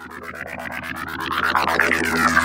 I'm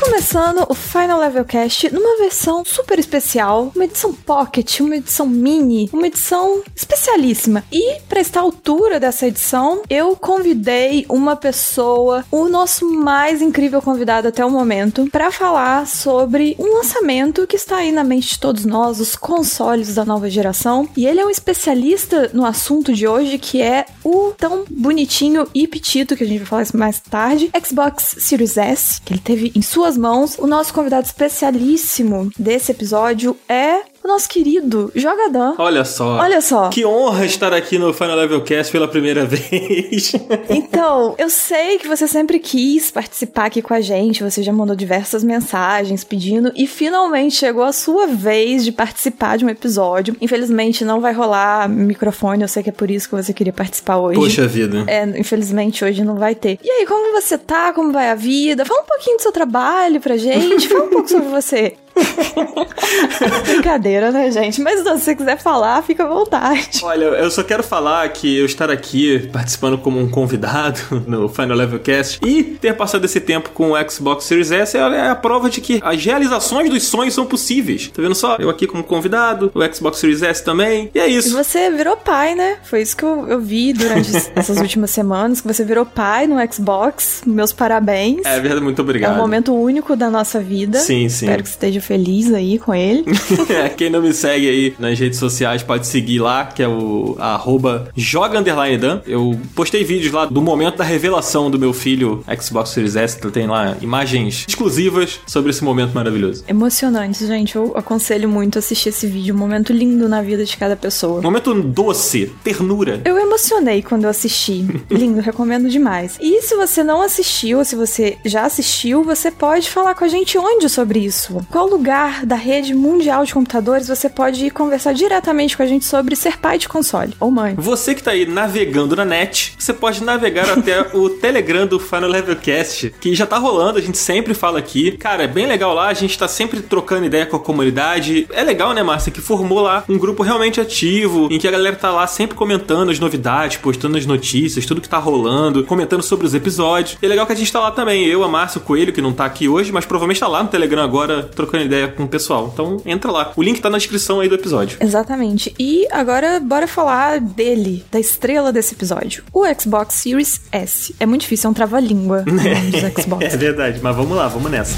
começando o Final Level Cast numa versão super especial, uma edição pocket, uma edição mini, uma edição especialíssima. E para estar à altura dessa edição, eu convidei uma pessoa, o nosso mais incrível convidado até o momento, para falar sobre um lançamento que está aí na mente de todos nós, os consoles da nova geração. E ele é um especialista no assunto de hoje, que é o tão bonitinho e petito que a gente vai falar mais tarde, Xbox Series S, que ele teve em sua mãos. O nosso convidado especialíssimo desse episódio é nosso querido Jogadão. Olha só. Olha só. Que honra estar aqui no Final Level Cast pela primeira vez. então, eu sei que você sempre quis participar aqui com a gente, você já mandou diversas mensagens pedindo e finalmente chegou a sua vez de participar de um episódio. Infelizmente não vai rolar microfone, eu sei que é por isso que você queria participar hoje. Poxa vida. É, infelizmente hoje não vai ter. E aí, como você tá? Como vai a vida? Fala um pouquinho do seu trabalho pra gente, fala um pouco sobre você. Brincadeira, né, gente? Mas se você quiser falar, fica à vontade. Olha, eu só quero falar que eu estar aqui participando como um convidado no Final Level Cast e ter passado esse tempo com o Xbox Series S é a prova de que as realizações dos sonhos são possíveis. Tá vendo só? Eu aqui como convidado, o Xbox Series S também, e é isso. E você virou pai, né? Foi isso que eu, eu vi durante essas últimas semanas, que você virou pai no Xbox. Meus parabéns. É verdade, muito obrigado. É um momento único da nossa vida. Sim, sim. Espero que você esteja feliz aí com ele. quem não me segue aí nas redes sociais pode seguir lá, que é o arroba joga Dan. Eu postei vídeos lá do momento da revelação do meu filho Xbox Series S, tem lá imagens exclusivas sobre esse momento maravilhoso. Emocionante, gente. Eu aconselho muito assistir esse vídeo, um momento lindo na vida de cada pessoa. Momento doce, ternura. Eu emocionei quando eu assisti. lindo, recomendo demais. E se você não assistiu, ou se você já assistiu, você pode falar com a gente onde sobre isso. Qual lugar da rede mundial de computadores você pode conversar diretamente com a gente sobre ser pai de console ou mãe. Você que tá aí navegando na net, você pode navegar até o Telegram do Final Level Cast, que já tá rolando, a gente sempre fala aqui. Cara, é bem legal lá, a gente tá sempre trocando ideia com a comunidade. É legal, né, Márcia, que formou lá um grupo realmente ativo, em que a galera tá lá sempre comentando as novidades, postando as notícias, tudo que tá rolando, comentando sobre os episódios. E é legal que a gente tá lá também, eu, a Márcia, o Coelho, que não tá aqui hoje, mas provavelmente tá lá no Telegram agora, trocando ideia com o pessoal. Então entra lá. O link tá na descrição aí do episódio. Exatamente. E agora bora falar dele, da estrela desse episódio. O Xbox Series S. É muito difícil, é um trava-língua é verdade, mas vamos lá, vamos nessa.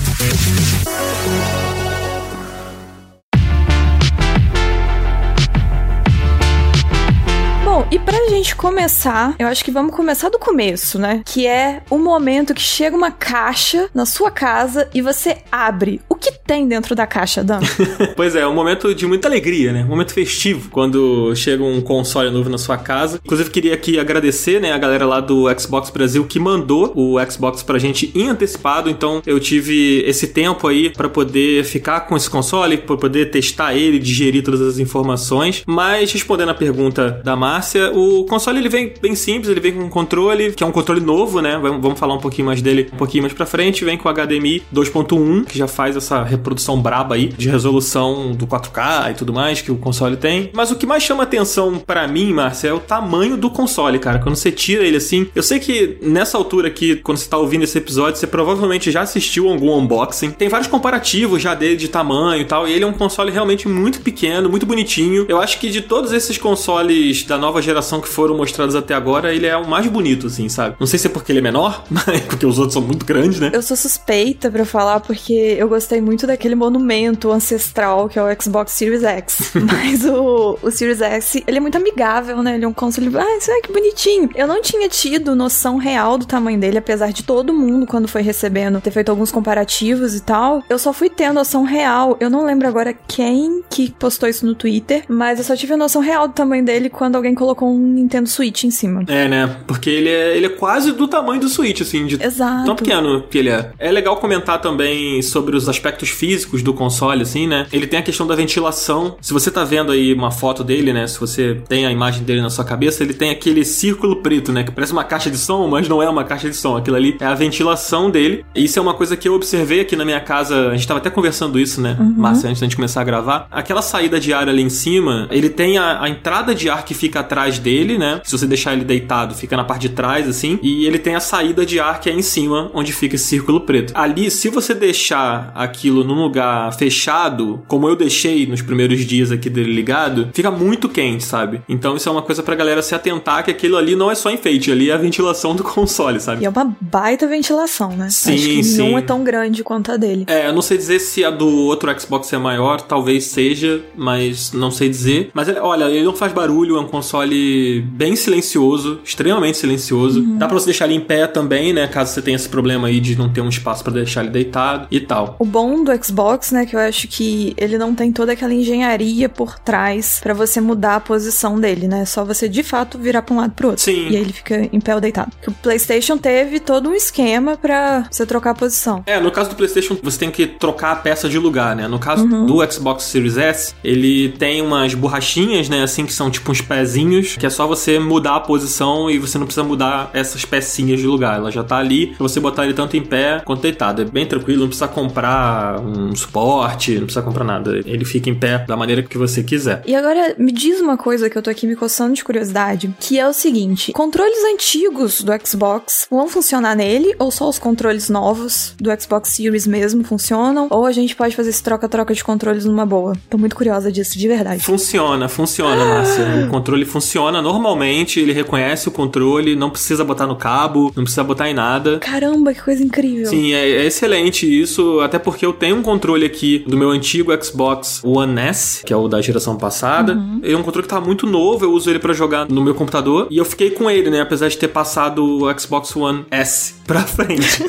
e pra gente começar, eu acho que vamos começar do começo, né? Que é o momento que chega uma caixa na sua casa e você abre. Que tem dentro da caixa, Dan? pois é, é um momento de muita alegria, né? Um momento festivo quando chega um console novo na sua casa. Inclusive, queria aqui agradecer, né, a galera lá do Xbox Brasil que mandou o Xbox pra gente em antecipado. Então, eu tive esse tempo aí para poder ficar com esse console, para poder testar ele, digerir todas as informações. Mas respondendo a pergunta da Márcia, o console ele vem bem simples, ele vem com um controle, que é um controle novo, né? Vamos falar um pouquinho mais dele um pouquinho mais pra frente. Vem com HDMI 2.1, que já faz essa reprodução braba aí de resolução do 4K e tudo mais que o console tem. Mas o que mais chama atenção para mim, Márcia, é o tamanho do console, cara. Quando você tira ele assim, eu sei que nessa altura aqui, quando você tá ouvindo esse episódio, você provavelmente já assistiu algum unboxing. Tem vários comparativos já dele de tamanho e tal, e ele é um console realmente muito pequeno, muito bonitinho. Eu acho que de todos esses consoles da nova geração geração que foram mostrados até agora, ele é o mais bonito, assim, sabe? Não sei se é porque ele é menor, mas porque os outros são muito grandes, né? Eu sou suspeita para falar porque eu gostei muito daquele monumento ancestral que é o Xbox Series X. mas o, o Series X, ele é muito amigável, né? Ele é um console. Ah, isso é que bonitinho. Eu não tinha tido noção real do tamanho dele, apesar de todo mundo, quando foi recebendo, ter feito alguns comparativos e tal. Eu só fui tendo noção real. Eu não lembro agora quem que postou isso no Twitter, mas eu só tive a noção real do tamanho dele quando alguém colocou um Nintendo Switch em cima. É, né? Porque ele é, ele é quase do tamanho do Switch, assim, de Exato. tão pequeno que ele é. É legal comentar também sobre os aspectos aspectos físicos do console, assim, né? Ele tem a questão da ventilação. Se você tá vendo aí uma foto dele, né? Se você tem a imagem dele na sua cabeça, ele tem aquele círculo preto, né? Que parece uma caixa de som, mas não é uma caixa de som. Aquilo ali é a ventilação dele. Isso é uma coisa que eu observei aqui na minha casa. A gente tava até conversando isso, né, uhum. Márcia, antes da gente começar a gravar. Aquela saída de ar ali em cima, ele tem a, a entrada de ar que fica atrás dele, né? Se você deixar ele deitado, fica na parte de trás, assim. E ele tem a saída de ar que é em cima, onde fica esse círculo preto. Ali, se você deixar aquilo num lugar fechado, como eu deixei nos primeiros dias aqui dele ligado, fica muito quente, sabe? Então isso é uma coisa pra galera se atentar que aquilo ali não é só enfeite, ali é a ventilação do console, sabe? E é uma baita ventilação, né? Sim, Acho que sim. não é tão grande quanto a dele. É, eu não sei dizer se a do outro Xbox é maior, talvez seja, mas não sei dizer. Mas olha, ele não faz barulho, é um console bem silencioso, extremamente silencioso. Uhum. Dá pra você deixar ele em pé também, né? Caso você tenha esse problema aí de não ter um espaço para deixar ele deitado e tal. O bom do Xbox, né, que eu acho que ele não tem toda aquela engenharia por trás para você mudar a posição dele, né? É só você de fato virar pra um lado pro outro. Sim. E aí ele fica em pé ou deitado. o PlayStation teve todo um esquema para você trocar a posição. É, no caso do PlayStation, você tem que trocar a peça de lugar, né? No caso uhum. do Xbox Series S, ele tem umas borrachinhas, né, assim, que são tipo uns pezinhos, que é só você mudar a posição e você não precisa mudar essas pecinhas de lugar. Ela já tá ali pra você botar ele tanto em pé quanto deitado. É bem tranquilo, não precisa comprar um suporte, não precisa comprar nada. Ele fica em pé da maneira que você quiser. E agora, me diz uma coisa que eu tô aqui me coçando de curiosidade, que é o seguinte: controles antigos do Xbox vão funcionar nele ou só os controles novos do Xbox Series mesmo funcionam? Ou a gente pode fazer esse troca-troca de controles numa boa? Tô muito curiosa disso, de verdade. Funciona, funciona, ah. Márcia. O controle funciona normalmente, ele reconhece o controle, não precisa botar no cabo, não precisa botar em nada. Caramba, que coisa incrível. Sim, é, é excelente isso, até porque eu tenho um controle aqui do meu antigo Xbox One S, que é o da geração passada. Uhum. Ele é um controle que tá muito novo, eu uso ele para jogar no meu computador e eu fiquei com ele, né, apesar de ter passado o Xbox One S pra frente.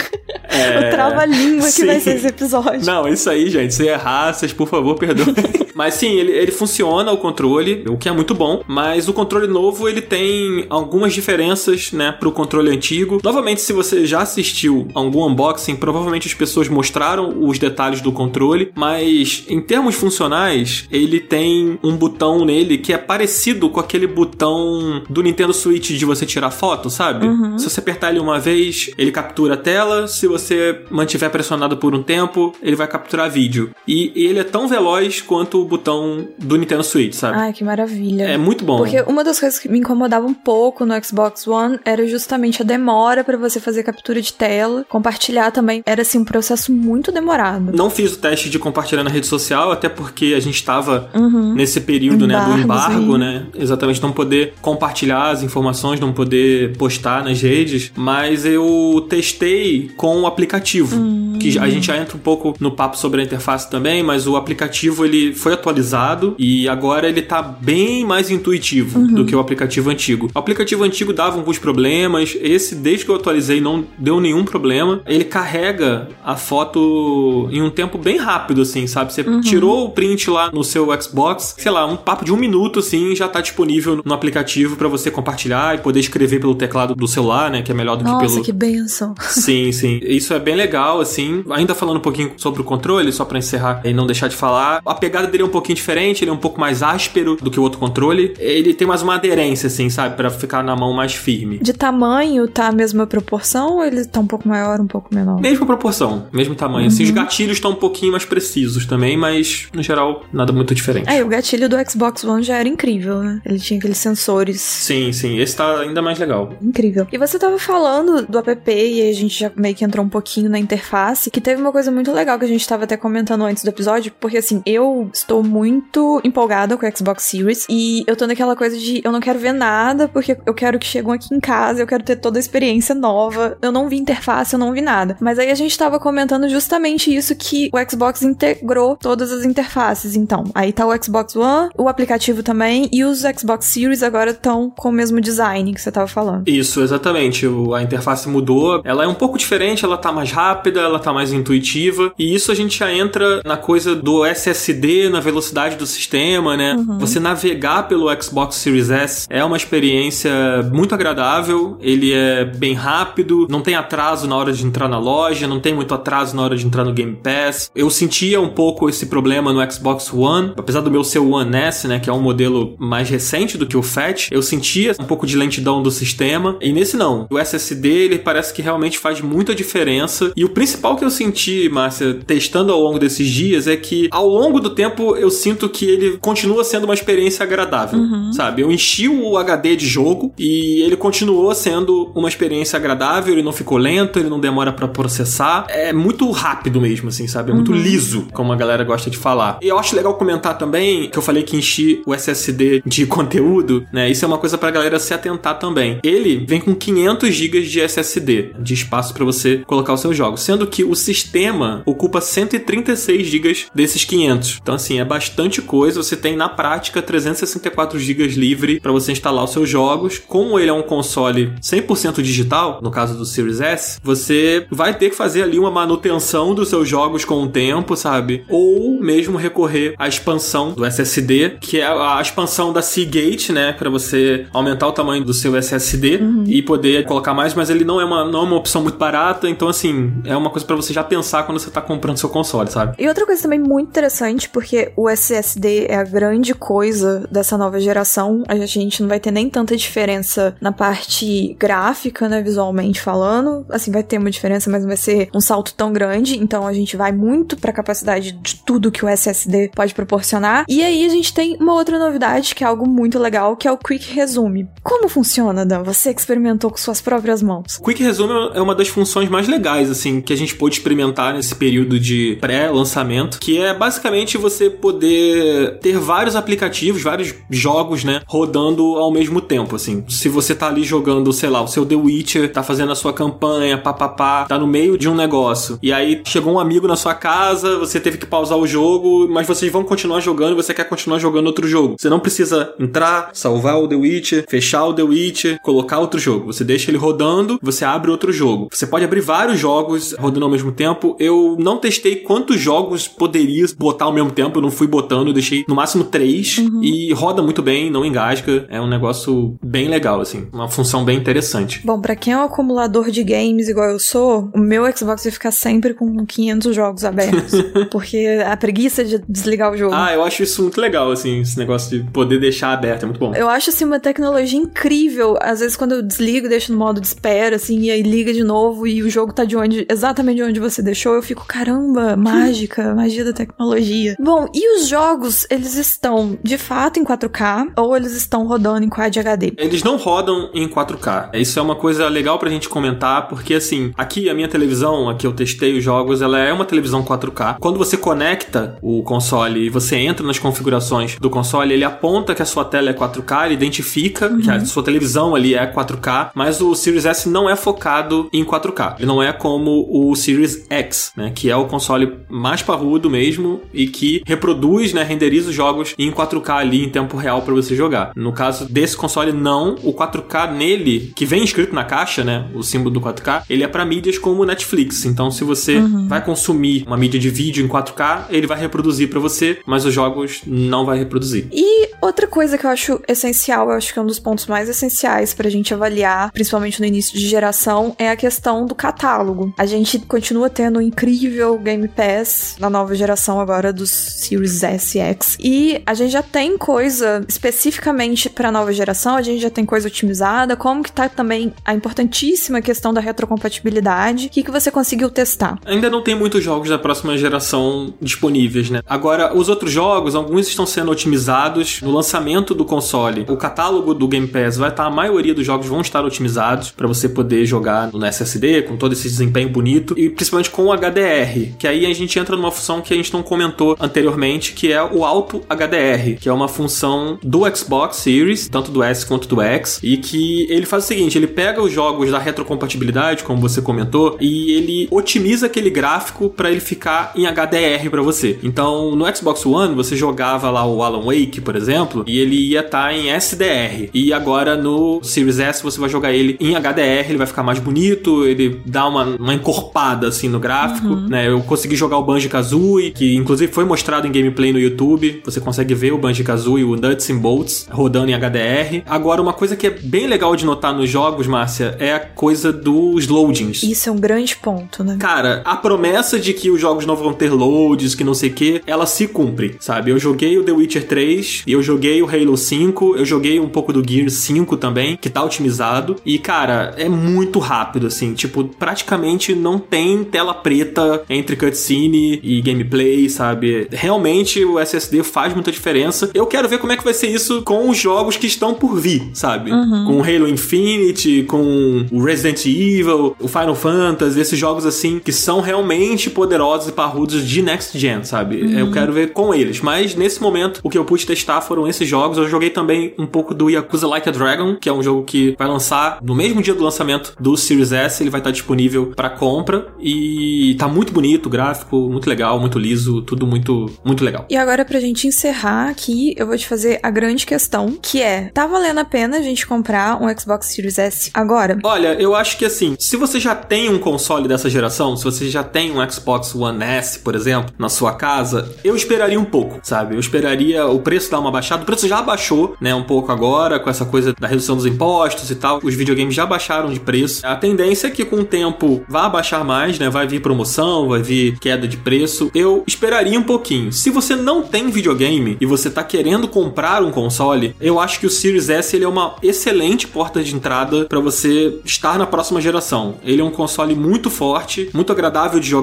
é... O trava-língua que vai ser esse episódio. Não, isso aí, gente, se errar, vocês por favor perdoem. mas sim, ele, ele funciona o controle, o que é muito bom, mas o controle novo ele tem algumas diferenças, né, pro controle antigo. Novamente, se você já assistiu algum unboxing, provavelmente as pessoas mostraram os detalhes do controle, mas em termos funcionais, ele tem um botão nele que é parecido com aquele botão do Nintendo Switch de você tirar foto, sabe? Uhum. Se você apertar ele uma vez, ele captura a tela, se você mantiver pressionado por um tempo, ele vai capturar vídeo. E ele é tão veloz quanto o botão do Nintendo Switch, sabe? Ai, que maravilha. É muito bom. Porque uma das coisas que me incomodava um pouco no Xbox One era justamente a demora para você fazer captura de tela, compartilhar também. Era assim um processo muito demorado. Não fiz o teste de compartilhar na rede social, até porque a gente estava uhum. nesse período, né, do embargo, né? Exatamente, não poder compartilhar as informações, não poder postar nas redes, mas eu testei com o aplicativo, uhum. que a gente já entra um pouco no papo sobre a interface também, mas o aplicativo ele foi atualizado e agora ele tá bem mais intuitivo uhum. do que o aplicativo antigo. O aplicativo antigo dava alguns problemas, esse desde que eu atualizei não deu nenhum problema. Ele carrega a foto em um tempo bem rápido, assim, sabe? Você uhum. tirou o print lá no seu Xbox, sei lá, um papo de um minuto, assim, já tá disponível no aplicativo para você compartilhar e poder escrever pelo teclado do celular, né? Que é melhor do Nossa, que pelo. Nossa, que benção. Sim, sim. Isso é bem legal, assim. Ainda falando um pouquinho sobre o controle, só para encerrar e não deixar de falar. A pegada dele é um pouquinho diferente, ele é um pouco mais áspero do que o outro controle. Ele tem mais uma aderência, assim, sabe? para ficar na mão mais firme. De tamanho, tá a mesma proporção ou ele tá um pouco maior, um pouco menor? Mesma proporção, mesmo tamanho. Uhum. Assim, os. Gatilhos estão um pouquinho mais precisos também, mas no geral, nada muito diferente. É, o gatilho do Xbox One já era incrível, né? Ele tinha aqueles sensores. Sim, sim. Esse tá ainda mais legal. Incrível. E você tava falando do app e a gente já meio que entrou um pouquinho na interface, que teve uma coisa muito legal que a gente tava até comentando antes do episódio, porque assim, eu estou muito empolgada com o Xbox Series e eu tô naquela coisa de eu não quero ver nada porque eu quero que cheguem aqui em casa, eu quero ter toda a experiência nova. Eu não vi interface, eu não vi nada. Mas aí a gente tava comentando justamente isso que o Xbox integrou todas as interfaces, então. Aí tá o Xbox One, o aplicativo também e os Xbox Series agora estão com o mesmo design que você tava falando. Isso, exatamente. A interface mudou. Ela é um pouco diferente, ela tá mais rápida, ela tá mais intuitiva. E isso a gente já entra na coisa do SSD na velocidade do sistema, né? Uhum. Você navegar pelo Xbox Series S é uma experiência muito agradável. Ele é bem rápido, não tem atraso na hora de entrar na loja, não tem muito atraso na hora de entrar no Game Pass. Eu sentia um pouco esse problema no Xbox One, apesar do meu ser o One S, né, que é um modelo mais recente do que o Fat, eu sentia um pouco de lentidão do sistema. E nesse não. O SSD, ele parece que realmente faz muita diferença. E o principal que eu senti, Márcia, testando ao longo desses dias é que ao longo do tempo eu sinto que ele continua sendo uma experiência agradável, uhum. sabe? Eu enchi o HD de jogo e ele continuou sendo uma experiência agradável, ele não ficou lento, ele não demora para processar. É muito rápido mesmo, assim, sabe? É muito uhum. liso, como a galera gosta de falar. E eu acho legal comentar também que eu falei que enchi o SSD de conteúdo, né? Isso é uma coisa pra galera se atentar também. Ele vem com 500 GB de SSD, de espaço para você colocar os seus jogos, sendo que o sistema ocupa 136 GB desses 500. Então assim, é bastante coisa, você tem na prática 364 GB livre para você instalar os seus jogos. Como ele é um console 100% digital, no caso do Series S, você vai ter que fazer ali uma manutenção dos seus jogos com o tempo, sabe? Ou mesmo recorrer à expansão do SSD, que é a expansão da Seagate, né, para você aumentar o tamanho do seu SSD uhum. e poder colocar mais, mas ele não é uma não é uma opção muito barata, então assim, é uma coisa para você já pensar quando você tá comprando seu console, sabe? E outra coisa também muito interessante, porque o SSD é a grande coisa dessa nova geração, a gente não vai ter nem tanta diferença na parte gráfica, né, visualmente falando, assim, vai ter uma diferença, mas não vai ser um salto tão grande, então a gente vai muito para a capacidade de tudo que o SSD pode proporcionar. E aí a gente tem uma outra novidade que é algo muito legal, que é o Quick Resume. Como funciona, Dan? Você experimentou com suas próprias mãos. Quick Resume é uma das funções mais legais, assim, que a gente pôde experimentar nesse período de pré-lançamento, que é basicamente você poder ter vários aplicativos, vários jogos, né, rodando ao mesmo tempo, assim. Se você tá ali jogando, sei lá, o seu The Witcher, tá fazendo a sua campanha, papapá, tá no meio de um negócio, e aí chegou um amigo na sua casa, você teve que pausar o jogo, mas vocês vão continuar jogando e você quer continuar jogando outro jogo. Você não precisa entrar, salvar o The Witcher, fechar o The Witcher, colocar outro jogo. Você deixa ele rodando, você abre outro jogo. Você pode abrir vários jogos rodando ao mesmo tempo. Eu não testei quantos jogos poderia botar ao mesmo tempo, eu não fui botando, eu deixei no máximo três uhum. e roda muito bem, não engasga. É um negócio bem legal, assim, uma função bem interessante. Bom, para quem é um acumulador de games igual eu sou, o meu Xbox vai ficar sempre com 500 jogos abertos, porque a preguiça de desligar o jogo. Ah, eu acho isso muito legal, assim, esse negócio de poder deixar aberto, é muito bom. Eu acho, assim, uma tecnologia incrível. Às vezes, quando eu desligo, deixo no modo de espera, assim, e aí liga de novo e o jogo tá de onde, exatamente de onde você deixou, eu fico, caramba, mágica, magia da tecnologia. Bom, e os jogos, eles estão de fato em 4K ou eles estão rodando em Quad HD? Eles não rodam em 4K. Isso é uma coisa legal pra gente comentar, porque assim, aqui a minha televisão, aqui eu testei os jogos, ela é uma televisão 4K. Quando você conecta o console e você entra nas configurações do console, ele aponta que a sua tela é 4K, ele identifica uhum. que a sua televisão ali é 4K, mas o Series S não é focado em 4K. Ele não é como o Series X, né, que é o console mais parrudo mesmo e que reproduz, né, renderiza os jogos em 4K ali em tempo real para você jogar. No caso desse console não, o 4K nele, que vem escrito na caixa, né, o símbolo do 4K, ele é para mídias como Netflix. Então se você uhum. vai consumir uma mídia de vídeo em 4K, ele vai reproduzir para você, mas os jogos não vai reproduzir. E outra coisa que eu acho essencial, eu acho que é um dos pontos mais essenciais pra gente avaliar, principalmente no início de geração, é a questão do catálogo. A gente continua tendo um incrível Game Pass na nova geração agora dos Series S e X. E a gente já tem coisa especificamente pra nova geração, a gente já tem coisa otimizada, como que tá também a importantíssima questão da retrocompatibilidade. O que, que você conseguiu testar? Ainda não tem muitos jogos da próxima geração disponíveis, né? Agora, os outros jogos, alguns estão sendo otimizados no lançamento do console. O catálogo do Game Pass vai estar, a maioria dos jogos vão estar otimizados para você poder jogar no SSD com todo esse desempenho bonito e principalmente com o HDR, que aí a gente entra numa função que a gente não comentou anteriormente, que é o Auto HDR, que é uma função do Xbox Series, tanto do S quanto do X, e que ele faz o seguinte, ele pega os jogos da retrocompatibilidade, como você comentou, e ele otimiza aquele gráfico para ele ficar em HDR para você. Então, no Xbox One, você jogava lá o Alan Wake, por exemplo, e ele ia estar tá em SDR. E agora no Series S você vai jogar ele em HDR, ele vai ficar mais bonito, ele dá uma, uma encorpada assim no gráfico, uhum. né? Eu consegui jogar o Banjo-Kazooie, que inclusive foi mostrado em gameplay no YouTube, você consegue ver o Banjo-Kazooie o Nuts and Bolts rodando em HDR. Agora, uma coisa que é bem legal de notar nos jogos, Márcia, é a coisa dos loadings. Isso é um grande ponto, né? Cara, a promessa de que os jogos não vão ter loads, que não sei o que, ela se cumpre, sabe? Eu joguei o The Witcher 3, eu joguei o Halo 5, eu joguei um pouco do Gear 5 também, que tá otimizado. E, cara, é muito rápido, assim. Tipo, praticamente não tem tela preta entre cutscene e gameplay, sabe? Realmente o SSD faz muita diferença. Eu quero ver como é que vai ser isso com os jogos que estão por vir, sabe? Uhum. Com o Halo Infinite, com o Resident Evil, o Final Fantasy, esses jogos assim que são realmente poderosos e parrudos de next gen, sabe? Uhum. Eu quero ver com eles. Mas nesse momento, o que eu pude testar foram esses jogos. Eu joguei também um pouco do Yakuza Like a Dragon, que é um jogo que vai lançar no mesmo dia do lançamento do Series S. Ele vai estar disponível para compra e tá muito bonito, gráfico, muito legal, muito liso, tudo muito, muito legal. E agora, pra gente encerrar aqui, eu vou te fazer a grande questão, que é: tá valendo a pena a gente comprar um Xbox Series S agora? Olha, eu acho que assim, se você já tem um console dessa geração, se você já tem um Xbox One S, por exemplo, na sua casa, eu esperaria um pouco, sabe? Eu esperaria o preço dar uma baixada. O preço já baixou, né, um pouco agora, com essa coisa da redução dos impostos e tal. Os videogames já baixaram de preço. A tendência é que com o tempo vá baixar mais, né? Vai vir promoção, vai vir queda de preço. Eu esperaria um pouquinho. Se você não tem videogame e você tá querendo comprar um console, eu acho que o Series S ele é uma excelente porta de entrada para você estar na próxima geração. Ele é um console muito forte, muito agradável de jogar,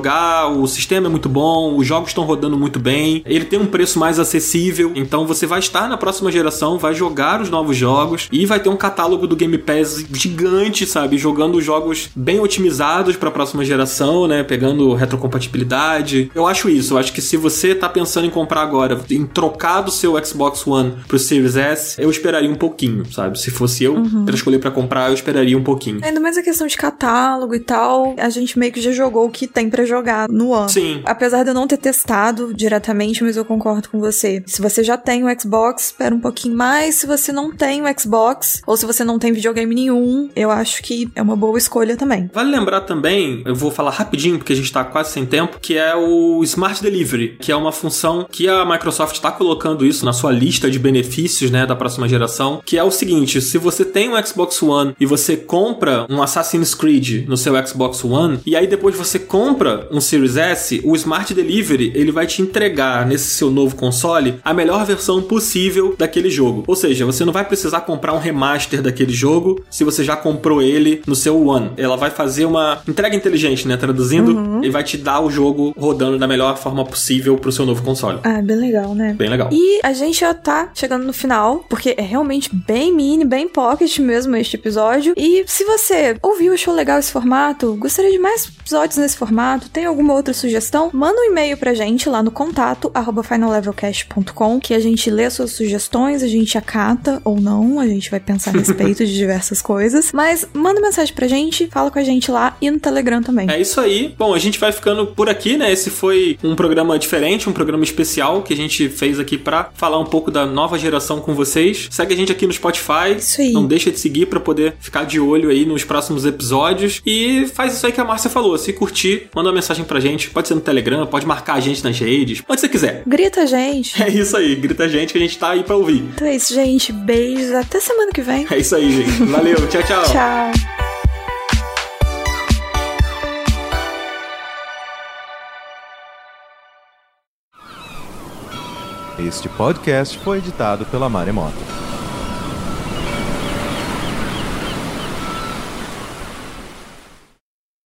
o sistema é muito bom, os jogos estão rodando muito bem, ele tem um preço mais acessível, então você vai estar na próxima geração, vai jogar os novos jogos e vai ter um catálogo do Game Pass gigante, sabe? Jogando jogos bem otimizados para a próxima geração, né? Pegando retrocompatibilidade. Eu acho isso. Eu acho que se você tá pensando em comprar agora, em trocar do seu Xbox One pro Series S, eu esperaria um pouquinho, sabe? Se fosse eu uhum. pra escolher para comprar, eu esperaria um pouquinho. Ainda mais a questão de catálogo e tal, a gente meio que já jogou o que tem para jogar no One. Sim. Apesar de eu não ter testado diretamente, mas eu concordo com você. Se você já tem o Xbox, espera um pouquinho mais. Se você não tem o Xbox, ou se você não tem videogame nenhum, eu acho que é uma boa escolha também. Vale lembrar também, eu vou falar rapidinho porque a gente tá quase sem tempo, que é o Smart Delivery, que é uma função que a Microsoft está colocando isso na sua lista de benefícios, né, da próxima geração, que é o seguinte, se você tem um Xbox One e você compra um Assassin's Creed no seu Xbox One, e aí depois você compra um Series S, o Smart Delivery, ele vai te entregar nesse seu novo console a melhor versão possível daquele jogo. Ou seja, você não vai precisar comprar um remaster daquele jogo se você já comprou ele no seu One. Ela vai fazer uma entrega inteligente, né, traduzindo, uhum. e vai te dar o jogo rodando da melhor forma possível pro seu novo console. Ah, bem legal, né? Bem legal. E a gente já tá chegando no final, porque é realmente bem mini, bem pocket mesmo este episódio. E se você ouviu, achou legal esse formato, gostaria de mais episódios nesse formato, tem alguma outra sugestão, manda um e-mail pra gente lá no contato arroba finallevelcast.com que a gente lê as suas sugestões, a gente acata ou não, a gente vai pensar a respeito de diversas coisas. Mas manda mensagem pra gente, fala com a gente lá e no Telegram também. É isso aí. Bom, a gente vai ficando por aqui, né? Esse foi um programa diferente, um programa especial que a gente fez aqui para falar um pouco da nova geração com vocês. Segue a gente aqui no Spotify. Isso aí. Não deixa de seguir para poder ficar de olho aí nos próximos episódios. E faz isso aí que a Márcia falou. Se curtir, manda uma mensagem pra gente. Pode ser no Telegram, pode marcar a gente nas redes, onde você quiser. Grita a gente. É isso aí, grita a gente que a gente tá aí pra ouvir. Então é isso, gente. Beijos. Até semana que vem. É isso aí, gente. Valeu. tchau, tchau. Tchau. Este podcast foi editado pela Maremoto.